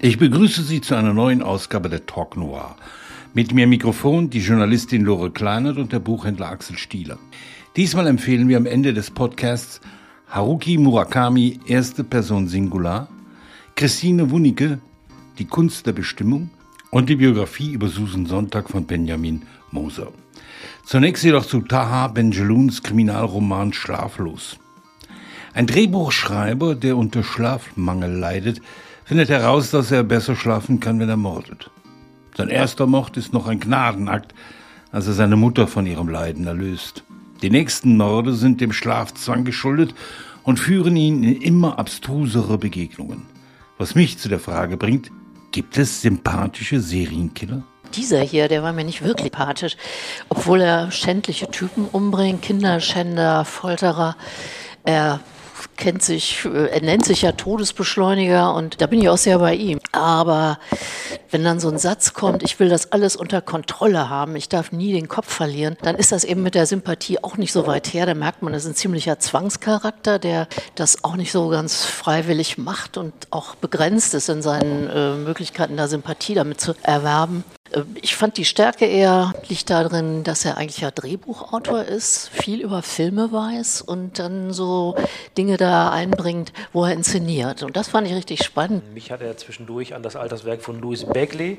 Ich begrüße Sie zu einer neuen Ausgabe der Talk Noir. Mit mir Mikrofon die Journalistin Lore Kleinert und der Buchhändler Axel Stieler. Diesmal empfehlen wir am Ende des Podcasts Haruki Murakami, erste Person Singular, Christine Wunicke, Die Kunst der Bestimmung und die Biografie über Susan Sonntag von Benjamin Moser. Zunächst jedoch zu Taha Benjeluns Kriminalroman Schlaflos. Ein Drehbuchschreiber, der unter Schlafmangel leidet, findet heraus, dass er besser schlafen kann, wenn er mordet. Sein erster Mord ist noch ein Gnadenakt, als er seine Mutter von ihrem Leiden erlöst. Die nächsten Morde sind dem Schlafzwang geschuldet und führen ihn in immer abstrusere Begegnungen. Was mich zu der Frage bringt, gibt es sympathische Serienkiller? Dieser hier, der war mir nicht wirklich sympathisch, obwohl er schändliche Typen umbringt, Kinderschänder, Folterer. Er kennt sich, er nennt sich ja Todesbeschleuniger und da bin ich auch sehr bei ihm. Aber wenn dann so ein Satz kommt, ich will das alles unter Kontrolle haben, ich darf nie den Kopf verlieren, dann ist das eben mit der Sympathie auch nicht so weit her. Da merkt man, das ist ein ziemlicher Zwangscharakter, der das auch nicht so ganz freiwillig macht und auch begrenzt ist in seinen äh, Möglichkeiten, da Sympathie damit zu erwerben. Äh, ich fand die Stärke eher liegt darin, dass er eigentlich ja Drehbuchautor ist, viel über Filme weiß und dann so Dinge da einbringt, wo er inszeniert. Und das fand ich richtig spannend. Mich hat er zwischendurch an das Alterswerk von Louis Begley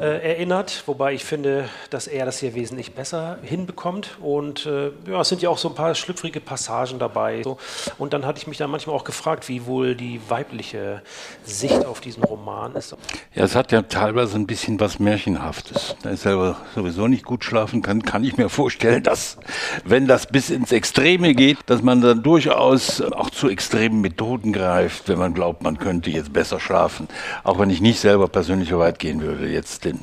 äh, erinnert, wobei ich finde, dass er das hier wesentlich besser hinbekommt. Und äh, ja, es sind ja auch so ein paar schlüpfrige Passagen dabei. So. Und dann hatte ich mich da manchmal auch gefragt, wie wohl die weibliche Sicht auf diesen Roman ist. Ja, es hat ja teilweise ein bisschen was mehr Märchenhaftes. Da ich selber sowieso nicht gut schlafen kann, kann ich mir vorstellen, dass, wenn das bis ins Extreme geht, dass man dann durchaus auch zu extremen Methoden greift, wenn man glaubt, man könnte jetzt besser schlafen. Auch wenn ich nicht selber persönlich so weit gehen würde, jetzt den,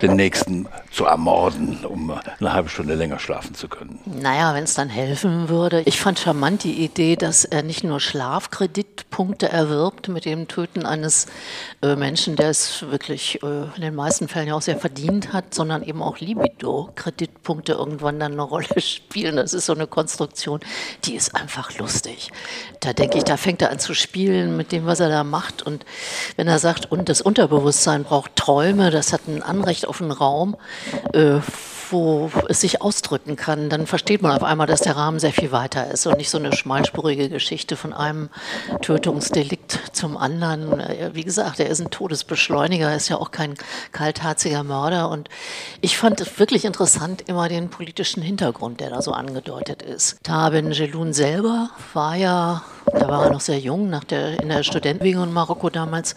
den Nächsten zu ermorden, um eine halbe Stunde länger schlafen zu können. Naja, wenn es dann helfen würde. Ich fand charmant die Idee, dass er nicht nur Schlafkreditpunkte erwirbt mit dem Töten eines äh, Menschen, der es wirklich äh, in den meisten Fällen ja auch sehr verdient hat, sondern eben auch Libido-Kreditpunkte irgendwann dann eine Rolle spielen. Das ist so eine Konstruktion, die ist einfach lustig. Da denke ich, da fängt er an zu spielen mit dem, was er da macht. Und wenn er sagt, und das Unterbewusstsein braucht Träume, das hat ein Anrecht auf einen Raum, äh, wo es sich ausdrücken kann, dann versteht man auf einmal, dass der Rahmen sehr viel weiter ist und nicht so eine schmalspurige Geschichte von einem Tötungsdelikt zum anderen. Wie gesagt, er ist ein Todesbeschleuniger, ist ja auch kein kaltherziger Mörder und ich fand es wirklich interessant immer den politischen Hintergrund, der da so angedeutet ist. Taben Jeloun selber war ja da war er noch sehr jung, nach der, in der Studentenbewegung in Marokko damals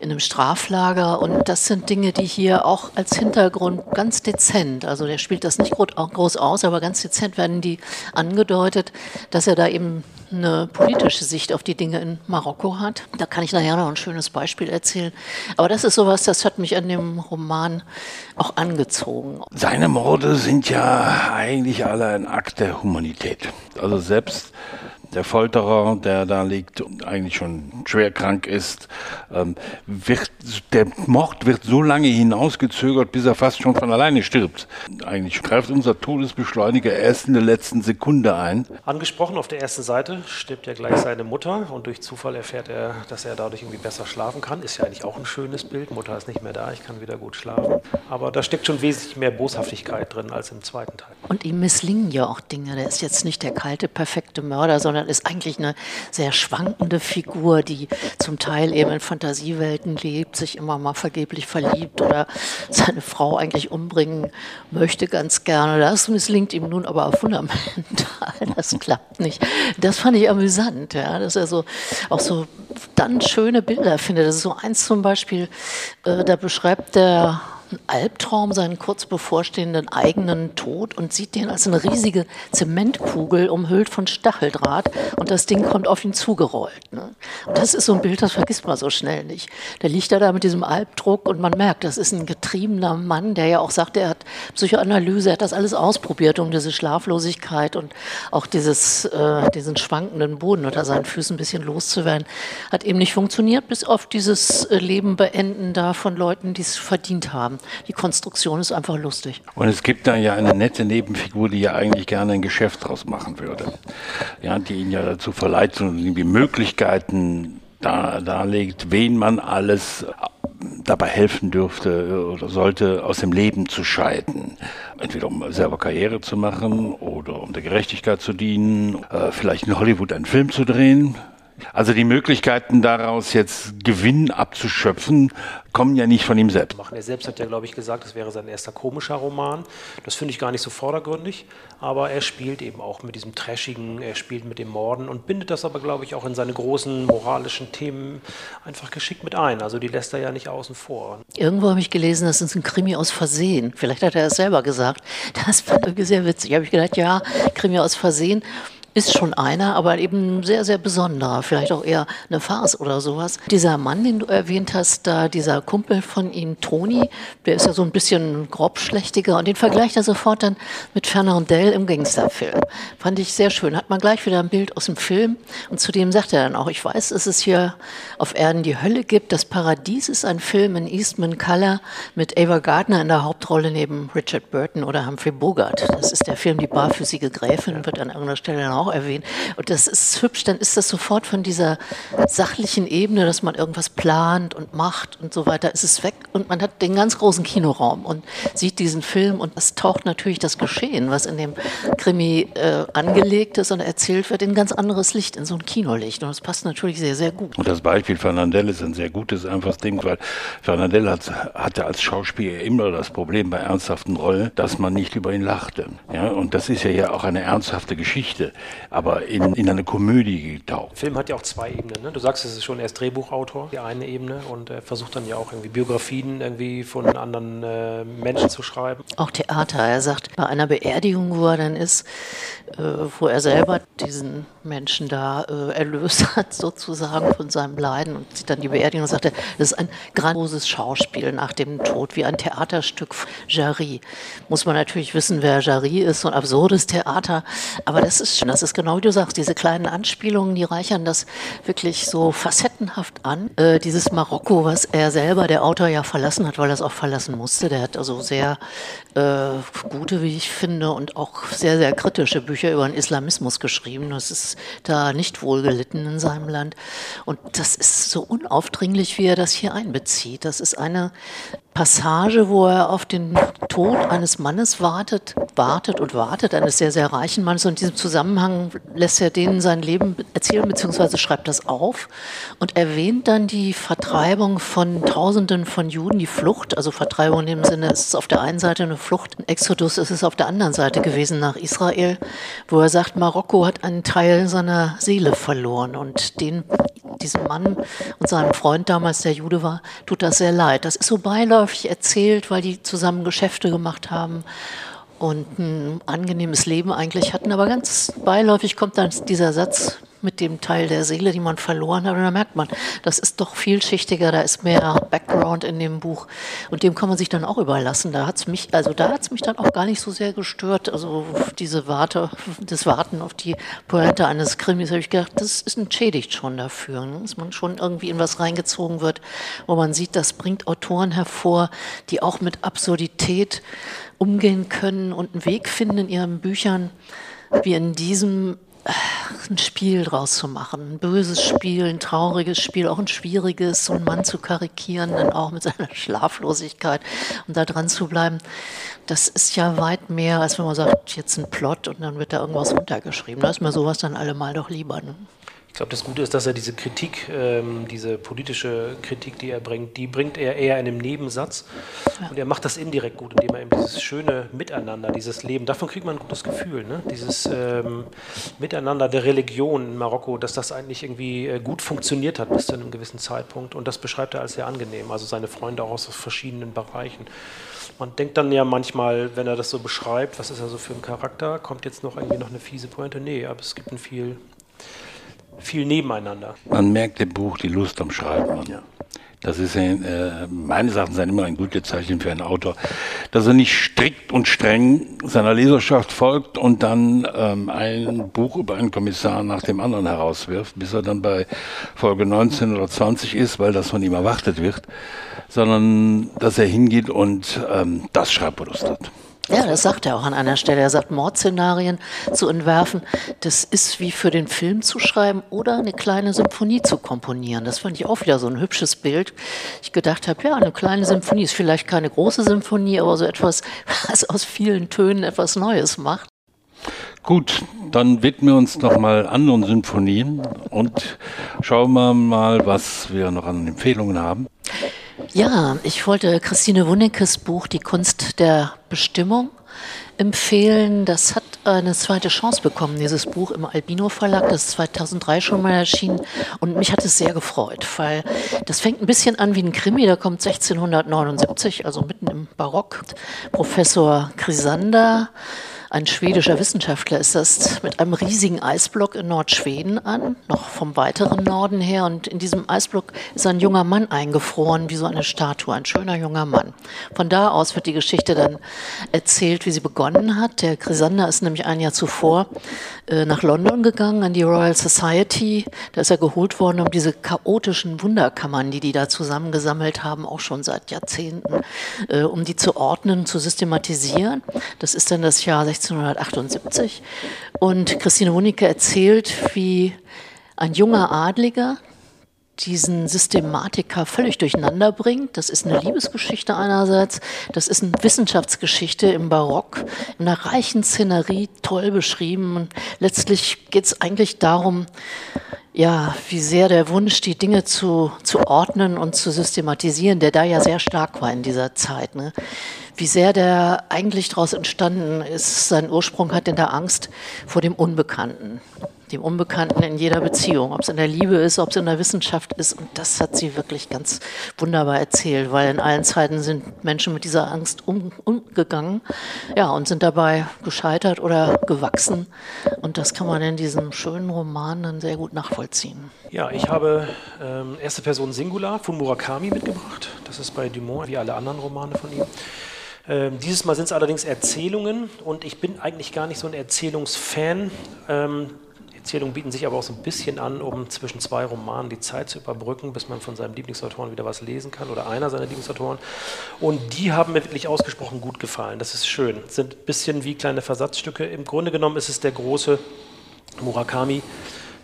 in einem Straflager. Und das sind Dinge, die hier auch als Hintergrund ganz dezent, also der spielt das nicht groß aus, aber ganz dezent werden die angedeutet, dass er da eben eine politische Sicht auf die Dinge in Marokko hat. Da kann ich nachher noch ein schönes Beispiel erzählen. Aber das ist sowas, das hat mich an dem Roman auch angezogen. Seine Morde sind ja eigentlich alle ein Akt der Humanität. Also selbst der Folterer, der da liegt und eigentlich schon schwer krank ist, ähm, wird, der Mord wird so lange hinausgezögert, bis er fast schon von alleine stirbt. Eigentlich greift unser Todesbeschleuniger erst in der letzten Sekunde ein. Angesprochen auf der ersten Seite stirbt ja gleich seine Mutter und durch Zufall erfährt er, dass er dadurch irgendwie besser schlafen kann. Ist ja eigentlich auch ein schönes Bild. Mutter ist nicht mehr da, ich kann wieder gut schlafen. Aber da steckt schon wesentlich mehr Boshaftigkeit drin als im zweiten Teil. Und ihm misslingen ja auch Dinge. Der ist jetzt nicht der kalte, perfekte Mörder, sondern sondern ist eigentlich eine sehr schwankende Figur, die zum Teil eben in Fantasiewelten lebt, sich immer mal vergeblich verliebt oder seine Frau eigentlich umbringen möchte ganz gerne. Das misslingt ihm nun aber fundamental. Das klappt nicht. Das fand ich amüsant, ja, dass er so auch so dann schöne Bilder findet. Das ist so eins zum Beispiel, äh, da beschreibt der einen Albtraum, seinen kurz bevorstehenden eigenen Tod und sieht den als eine riesige Zementkugel umhüllt von Stacheldraht und das Ding kommt auf ihn zugerollt. Ne? Und das ist so ein Bild, das vergisst man so schnell nicht. Der liegt da, da mit diesem Albdruck und man merkt, das ist ein getriebener Mann, der ja auch sagt, er hat Psychoanalyse, er hat das alles ausprobiert, um diese Schlaflosigkeit und auch dieses, äh, diesen schwankenden Boden unter seinen Füßen ein bisschen loszuwerden. Hat eben nicht funktioniert, bis auf dieses äh, Leben beenden da von Leuten, die es verdient haben. Die Konstruktion ist einfach lustig. Und es gibt da ja eine nette Nebenfigur, die ja eigentlich gerne ein Geschäft draus machen würde. Ja, die ihn ja dazu verleiht, so die Möglichkeiten da darlegt, wen man alles dabei helfen dürfte oder sollte, aus dem Leben zu scheiden. Entweder um selber Karriere zu machen oder um der Gerechtigkeit zu dienen, äh, vielleicht in Hollywood einen Film zu drehen. Also die Möglichkeiten daraus jetzt Gewinn abzuschöpfen, kommen ja nicht von ihm selbst. Er selbst hat ja, glaube ich, gesagt, es wäre sein erster komischer Roman. Das finde ich gar nicht so vordergründig, aber er spielt eben auch mit diesem Trashigen, er spielt mit dem Morden und bindet das aber, glaube ich, auch in seine großen moralischen Themen einfach geschickt mit ein. Also die lässt er ja nicht außen vor. Irgendwo habe ich gelesen, das ist ein Krimi aus Versehen. Vielleicht hat er es selber gesagt. Das fand ich sehr witzig. Da habe ich gedacht, ja, Krimi aus Versehen ist schon einer, aber eben sehr, sehr besonderer, vielleicht auch eher eine Farce oder sowas. Dieser Mann, den du erwähnt hast, da dieser Kumpel von ihm, Toni, der ist ja so ein bisschen grobschlächtiger und den vergleicht er sofort dann mit Fernandel im Gangsterfilm. Fand ich sehr schön. Hat man gleich wieder ein Bild aus dem Film und zudem sagt er dann auch, ich weiß, dass es hier auf Erden die Hölle gibt. Das Paradies ist ein Film in Eastman Color mit Ava Gardner in der Hauptrolle neben Richard Burton oder Humphrey Bogart. Das ist der Film Die barfüßige Gräfin, wird an irgendeiner Stelle dann auch auch erwähnt. Und das ist hübsch, dann ist das sofort von dieser sachlichen Ebene, dass man irgendwas plant und macht und so weiter, ist es weg und man hat den ganz großen Kinoraum und sieht diesen Film und es taucht natürlich das Geschehen, was in dem Krimi äh, angelegt ist und erzählt wird, in ganz anderes Licht, in so ein Kinolicht. Und das passt natürlich sehr, sehr gut. Und das Beispiel Fernandel ist ein sehr gutes, einfaches Ding, weil Fernandel hat, hatte als Schauspieler immer das Problem bei ernsthaften Rollen, dass man nicht über ihn lachte. Ja, und das ist ja hier auch eine ernsthafte Geschichte aber in, in eine Komödie getaucht. Der Film hat ja auch zwei Ebenen. Ne? Du sagst, es ist schon erst Drehbuchautor, die eine Ebene, und er versucht dann ja auch irgendwie Biografien irgendwie von anderen äh, Menschen zu schreiben. Auch Theater. Er sagt, bei einer Beerdigung, wo er dann ist, äh, wo er selber diesen Menschen da äh, erlöst hat, sozusagen von seinem Leiden und sieht dann die Beerdigung und sagt, das ist ein grandioses Schauspiel nach dem Tod, wie ein Theaterstück Jarry. Muss man natürlich wissen, wer Jarry ist, so ein absurdes Theater, aber das ist schon, das ist genau wie du sagst, diese kleinen Anspielungen, die reichern das wirklich so facettenhaft an. Äh, dieses Marokko, was er selber, der Autor ja verlassen hat, weil er es auch verlassen musste, der hat also sehr äh, gute, wie ich finde, und auch sehr, sehr kritische Bücher über den Islamismus geschrieben. Das ist da nicht wohl gelitten in seinem Land. Und das ist so unaufdringlich, wie er das hier einbezieht. Das ist eine Passage, wo er auf den Tod eines Mannes wartet, wartet und wartet, eines sehr, sehr reichen Mannes. Und in diesem Zusammenhang lässt er denen sein Leben erzählen, beziehungsweise schreibt das auf und erwähnt dann die Vertreibung von Tausenden von Juden, die Flucht. Also Vertreibung in dem Sinne, es ist auf der einen Seite eine Flucht, ein Exodus ist es auf der anderen Seite gewesen nach Israel, wo er sagt, Marokko hat einen Teil seiner Seele verloren und den, diesem Mann und seinem Freund damals, der Jude war, tut das sehr leid. Das ist so beiläufig beiläufig erzählt, weil die zusammen Geschäfte gemacht haben und ein angenehmes Leben eigentlich hatten. Aber ganz beiläufig kommt dann dieser Satz, mit dem Teil der Seele, die man verloren hat. Und da merkt man, das ist doch vielschichtiger, da ist mehr Background in dem Buch. Und dem kann man sich dann auch überlassen. Da hat's mich, also da hat's mich dann auch gar nicht so sehr gestört. Also diese Warte, das Warten auf die Pointe eines Krimis, habe ich gedacht, das ist entschädigt schon dafür, ne? dass man schon irgendwie in was reingezogen wird, wo man sieht, das bringt Autoren hervor, die auch mit Absurdität umgehen können und einen Weg finden in ihren Büchern, wie in diesem ein Spiel draus zu machen. Ein böses Spiel, ein trauriges Spiel, auch ein schwieriges, so einen Mann zu karikieren, dann auch mit seiner Schlaflosigkeit und da dran zu bleiben. Das ist ja weit mehr, als wenn man sagt, jetzt ein Plot und dann wird da irgendwas runtergeschrieben. Da ist mir sowas dann allemal doch lieber. Ne? Ich glaube, das Gute ist, dass er diese Kritik, ähm, diese politische Kritik, die er bringt, die bringt er eher in einem Nebensatz. Ja. Und er macht das indirekt gut, indem er eben dieses schöne Miteinander, dieses Leben, davon kriegt man ein gutes Gefühl, ne? dieses ähm, Miteinander der Religion in Marokko, dass das eigentlich irgendwie äh, gut funktioniert hat bis zu einem gewissen Zeitpunkt. Und das beschreibt er als sehr angenehm, also seine Freunde auch aus verschiedenen Bereichen. Man denkt dann ja manchmal, wenn er das so beschreibt, was ist er so für ein Charakter, kommt jetzt noch irgendwie noch eine fiese Pointe? Nee, aber es gibt ein viel viel nebeneinander. Man merkt im Buch die Lust am Schreiben. Ja. Das ist ein, äh, meines Erachtens immer ein gutes Zeichen für einen Autor, dass er nicht strikt und streng seiner Leserschaft folgt und dann ähm, ein Buch über einen Kommissar nach dem anderen herauswirft, bis er dann bei Folge 19 oder 20 ist, weil das von ihm erwartet wird, sondern dass er hingeht und ähm, das Schreiblust hat. Ja, das sagt er auch an einer Stelle. Er sagt, Mordszenarien zu entwerfen, das ist wie für den Film zu schreiben oder eine kleine Symphonie zu komponieren. Das fand ich auch wieder so ein hübsches Bild. Ich gedacht habe, ja, eine kleine Symphonie ist vielleicht keine große Symphonie, aber so etwas, was aus vielen Tönen etwas Neues macht. Gut, dann widmen wir uns noch mal anderen Symphonien und schauen wir mal, was wir noch an Empfehlungen haben. Ja, ich wollte Christine Wunnekes Buch Die Kunst der Bestimmung empfehlen. Das hat eine zweite Chance bekommen, dieses Buch im Albino Verlag. Das ist 2003 schon mal erschienen und mich hat es sehr gefreut, weil das fängt ein bisschen an wie ein Krimi. Da kommt 1679, also mitten im Barock, Professor Chrysander ein schwedischer Wissenschaftler ist das mit einem riesigen Eisblock in Nordschweden an, noch vom weiteren Norden her. Und in diesem Eisblock ist ein junger Mann eingefroren, wie so eine Statue, ein schöner junger Mann. Von da aus wird die Geschichte dann erzählt, wie sie begonnen hat. Der Chrysander ist nämlich ein Jahr zuvor nach London gegangen, an die Royal Society. Da ist er geholt worden, um diese chaotischen Wunderkammern, die die da zusammengesammelt haben, auch schon seit Jahrzehnten, äh, um die zu ordnen, zu systematisieren. Das ist dann das Jahr 1678. Und Christine Wunicke erzählt, wie ein junger Adliger diesen Systematiker völlig durcheinander bringt. Das ist eine Liebesgeschichte einerseits, das ist eine Wissenschaftsgeschichte im Barock, in einer reichen Szenerie, toll beschrieben. Und letztlich geht es eigentlich darum, ja, wie sehr der Wunsch, die Dinge zu, zu ordnen und zu systematisieren, der da ja sehr stark war in dieser Zeit. Ne? Wie sehr der eigentlich daraus entstanden ist, seinen Ursprung hat in der Angst vor dem Unbekannten dem Unbekannten in jeder Beziehung, ob es in der Liebe ist, ob es in der Wissenschaft ist. Und das hat sie wirklich ganz wunderbar erzählt, weil in allen Zeiten sind Menschen mit dieser Angst um, umgegangen ja, und sind dabei gescheitert oder gewachsen. Und das kann man in diesem schönen Roman dann sehr gut nachvollziehen. Ja, ich habe ähm, erste Person Singular von Murakami mitgebracht. Das ist bei Dumont wie alle anderen Romane von ihm. Ähm, dieses Mal sind es allerdings Erzählungen und ich bin eigentlich gar nicht so ein Erzählungsfan. Ähm, Erzählungen bieten sich aber auch so ein bisschen an, um zwischen zwei Romanen die Zeit zu überbrücken, bis man von seinem Lieblingsautoren wieder was lesen kann oder einer seiner Lieblingsautoren. Und die haben mir wirklich ausgesprochen gut gefallen. Das ist schön. Sind ein bisschen wie kleine Versatzstücke. Im Grunde genommen ist es der große Murakami.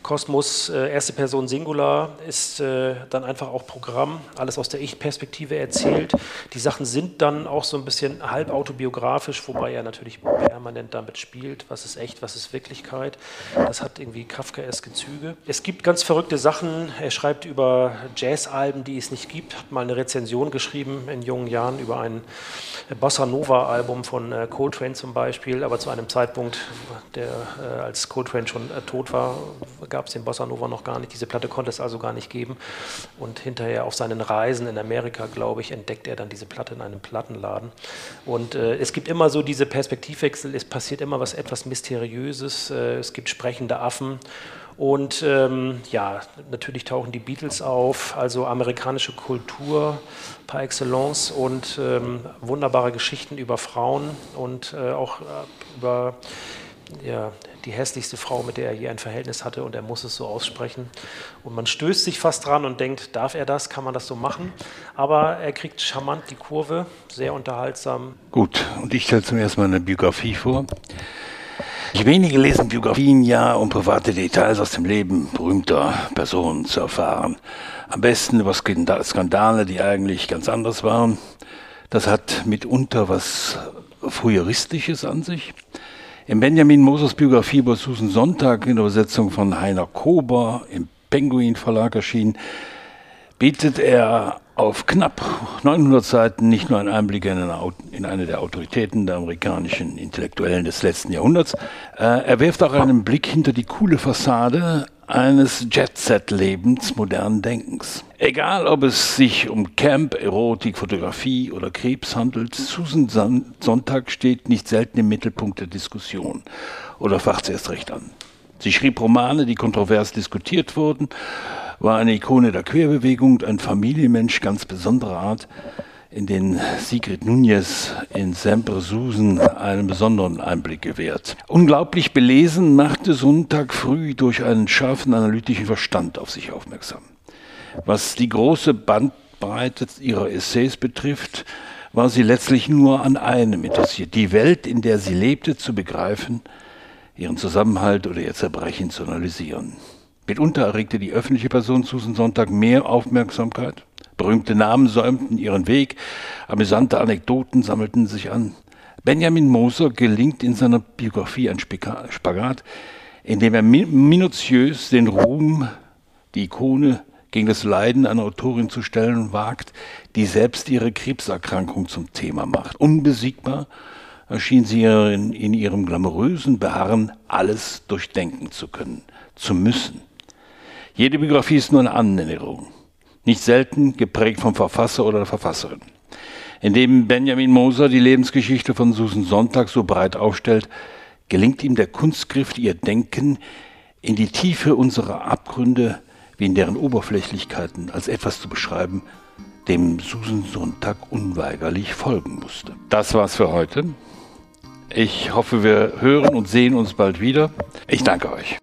Kosmos, äh, erste Person Singular, ist äh, dann einfach auch Programm, alles aus der Ich-Perspektive erzählt. Die Sachen sind dann auch so ein bisschen halb autobiografisch, wobei er natürlich permanent damit spielt, was ist echt, was ist Wirklichkeit. Das hat irgendwie Kafkaeske Züge. Es gibt ganz verrückte Sachen. Er schreibt über Jazzalben, die es nicht gibt. Hat mal eine Rezension geschrieben in jungen Jahren über ein Bossa Nova-Album von äh, Coltrane zum Beispiel, aber zu einem Zeitpunkt, der, äh, als Coltrane schon äh, tot war, gab es den Bossa Nova noch gar nicht. Diese Platte konnte es also gar nicht geben. Und hinterher auf seinen Reisen in Amerika, glaube ich, entdeckt er dann diese Platte in einem Plattenladen. Und äh, es gibt immer so diese Perspektivwechsel, es passiert immer was etwas Mysteriöses, äh, es gibt sprechende Affen. Und ähm, ja, natürlich tauchen die Beatles auf, also amerikanische Kultur par excellence und ähm, wunderbare Geschichten über Frauen und äh, auch äh, über ja, die hässlichste Frau, mit der er je ein Verhältnis hatte und er muss es so aussprechen. Und man stößt sich fast dran und denkt, darf er das, kann man das so machen? Aber er kriegt charmant die Kurve, sehr unterhaltsam. Gut, und ich stelle zum ersten Mal eine Biografie vor. Ich wenige lesen Biografien ja, um private Details aus dem Leben berühmter Personen zu erfahren. Am besten über Skandale, die eigentlich ganz anders waren. Das hat mitunter was Früheristisches an sich. In Benjamin Moses Biografie über Susan Sonntag in der Übersetzung von Heiner Kober im Penguin Verlag erschienen, bietet er auf knapp 900 Seiten nicht nur einen Einblick in eine, in eine, der Autoritäten der amerikanischen Intellektuellen des letzten Jahrhunderts, äh, er wirft auch einen Blick hinter die coole Fassade eines Jet-Set-Lebens modernen Denkens. Egal, ob es sich um Camp, Erotik, Fotografie oder Krebs handelt, Susan Sonntag steht nicht selten im Mittelpunkt der Diskussion oder facht sie erst recht an. Sie schrieb Romane, die kontrovers diskutiert wurden, war eine Ikone der Querbewegung, ein Familienmensch ganz besonderer Art, in den Sigrid Nunez in Sempre Susan einen besonderen Einblick gewährt. Unglaublich belesen machte Sonntag früh durch einen scharfen analytischen Verstand auf sich aufmerksam. Was die große Bandbreite ihrer Essays betrifft, war sie letztlich nur an einem interessiert, die Welt, in der sie lebte, zu begreifen, ihren Zusammenhalt oder ihr Zerbrechen zu analysieren. Mitunter erregte die öffentliche Person Susan Sonntag mehr Aufmerksamkeit. Berühmte Namen säumten ihren Weg, amüsante Anekdoten sammelten sich an. Benjamin Moser gelingt in seiner Biografie ein Spagat, indem er minutiös den Ruhm, die Ikone gegen das Leiden einer Autorin zu stellen wagt, die selbst ihre Krebserkrankung zum Thema macht. Unbesiegbar erschien sie in, in ihrem glamourösen Beharren, alles durchdenken zu können, zu müssen. Jede Biografie ist nur eine Annäherung, nicht selten geprägt vom Verfasser oder der Verfasserin. Indem Benjamin Moser die Lebensgeschichte von Susan Sonntag so breit aufstellt, gelingt ihm der Kunstgriff, ihr Denken in die Tiefe unserer Abgründe wie in deren Oberflächlichkeiten als etwas zu beschreiben, dem Susan Sonntag unweigerlich folgen musste. Das war's für heute. Ich hoffe, wir hören und sehen uns bald wieder. Ich danke euch.